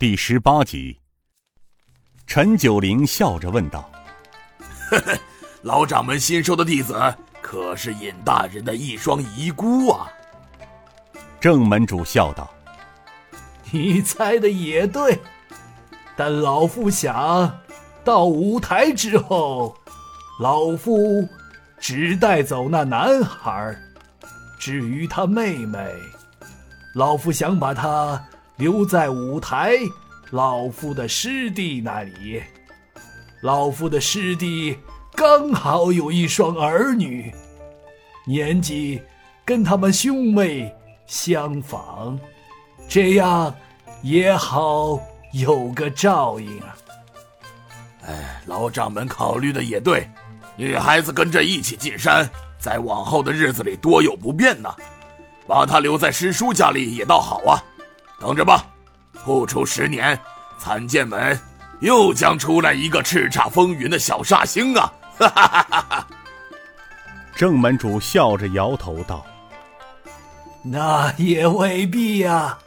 第十八集，陈九龄笑着问道：“呵呵，老掌门新收的弟子，可是尹大人的一双遗孤啊？”郑门主笑道：“你猜的也对，但老夫想，到舞台之后，老夫只带走那男孩，至于他妹妹，老夫想把她。”留在五台老夫的师弟那里，老夫的师弟刚好有一双儿女，年纪跟他们兄妹相仿，这样也好有个照应啊。哎，老掌门考虑的也对，女孩子跟着一起进山，在往后的日子里多有不便呢，把她留在师叔家里也倒好啊。等着吧，不出十年，参见门又将出来一个叱咤风云的小煞星啊！哈哈哈哈哈！郑门主笑着摇头道：“那也未必呀，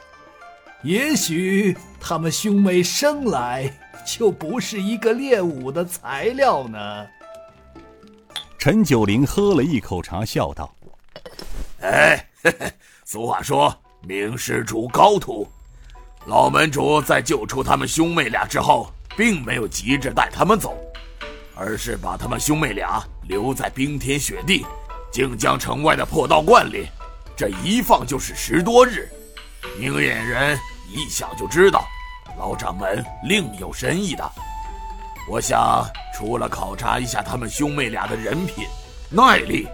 也许他们兄妹生来就不是一个练武的材料呢。”陈九龄喝了一口茶，笑道：“哎，俗话说。”名师出高徒，老门主在救出他们兄妹俩之后，并没有急着带他们走，而是把他们兄妹俩留在冰天雪地靖江城外的破道观里，这一放就是十多日。明眼人一想就知道，老掌门另有深意的。我想，除了考察一下他们兄妹俩的人品、耐力，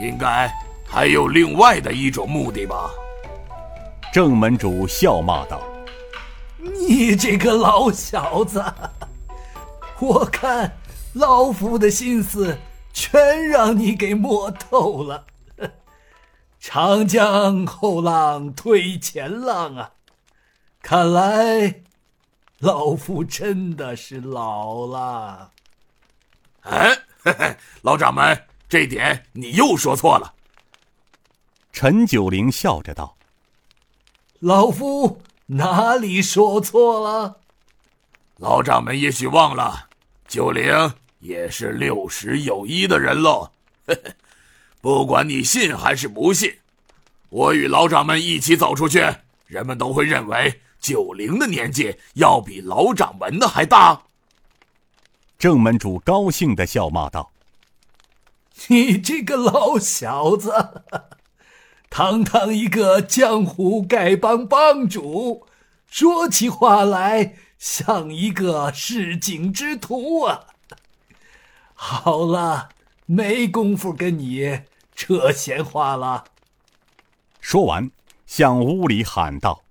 应该还有另外的一种目的吧。郑门主笑骂道：“你这个老小子，我看老夫的心思全让你给摸透了。长江后浪推前浪啊，看来老夫真的是老了。”哎，老掌门，这点你又说错了。”陈九龄笑着道。老夫哪里说错了？老掌门也许忘了，九龄也是六十有一的人喽。不管你信还是不信，我与老掌门一起走出去，人们都会认为九龄的年纪要比老掌门的还大。郑门主高兴的笑骂道：“ 你这个老小子！”堂堂一个江湖丐帮帮主，说起话来像一个市井之徒啊！好了，没工夫跟你扯闲话了。说完，向屋里喊道：“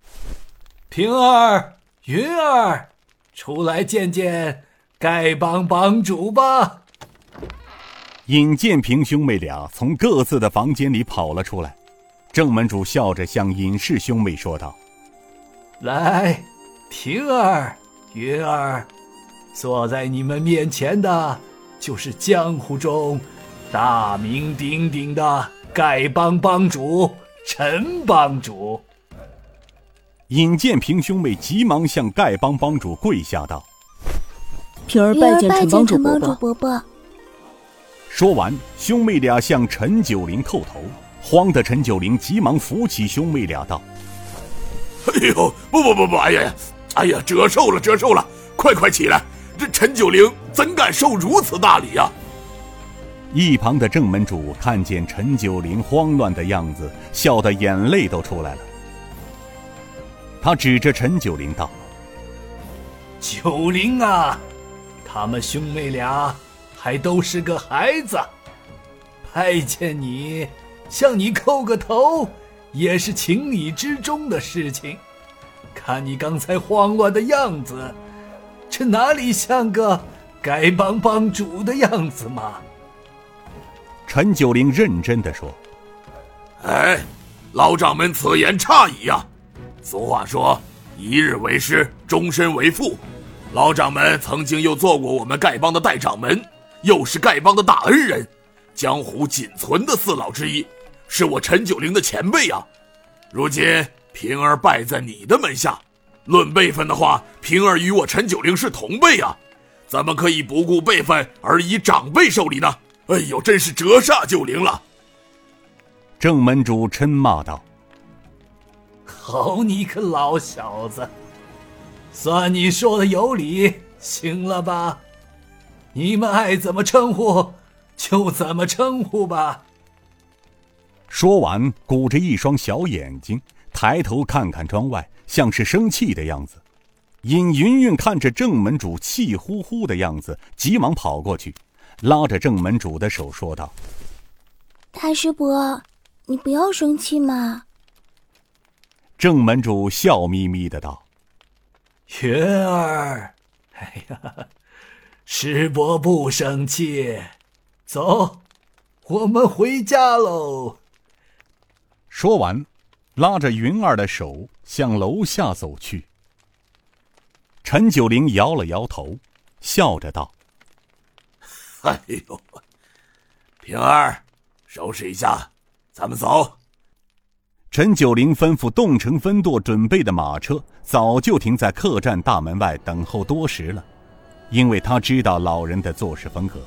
平儿、云儿，出来见见丐帮帮主吧。”尹建平兄妹俩从各自的房间里跑了出来。郑门主笑着向尹氏兄妹说道：“来，婷儿、云儿，坐在你们面前的，就是江湖中大名鼎鼎的丐帮帮主陈帮主。”尹建平兄妹急忙向丐帮帮主跪下道：“平儿拜见陈帮主伯伯。”说完，兄妹俩向陈九龄叩头。慌的陈九龄急忙扶起兄妹俩道：“哎呦，不不不不，哎呀，哎呀，折寿了，折寿了！快快起来！这陈九龄怎敢受如此大礼呀？”一旁的正门主看见陈九龄慌乱的样子，笑得眼泪都出来了。他指着陈九龄道：“九龄啊，他们兄妹俩还都是个孩子，拜见你。”向你叩个头，也是情理之中的事情。看你刚才慌乱的样子，这哪里像个丐帮帮主的样子嘛？陈九龄认真的说：“哎，老掌门此言差矣呀！俗话说，一日为师，终身为父。老掌门曾经又做过我们丐帮的代掌门，又是丐帮的大恩人，江湖仅存的四老之一。”是我陈九龄的前辈啊，如今平儿拜在你的门下，论辈分的话，平儿与我陈九龄是同辈啊，怎么可以不顾辈分而以长辈受礼呢？哎呦，真是折煞九龄了！正门主嗔骂道：“好你个老小子，算你说的有理，行了吧？你们爱怎么称呼，就怎么称呼吧。”说完，鼓着一双小眼睛，抬头看看窗外，像是生气的样子。尹云云看着正门主气呼呼的样子，急忙跑过去。拉着正门主的手说道：“大师伯，你不要生气嘛。”正门主笑眯眯的道：“云儿，哎呀，师伯不生气，走，我们回家喽。”说完，拉着云儿的手向楼下走去。陈九龄摇了摇头，笑着道。哎呦，平儿，收拾一下，咱们走。陈九龄吩咐洞城分舵准备的马车早就停在客栈大门外等候多时了，因为他知道老人的做事风格。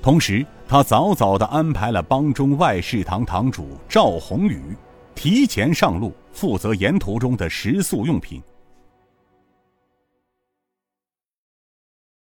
同时，他早早的安排了帮中外事堂堂主赵宏宇提前上路，负责沿途中的食宿用品。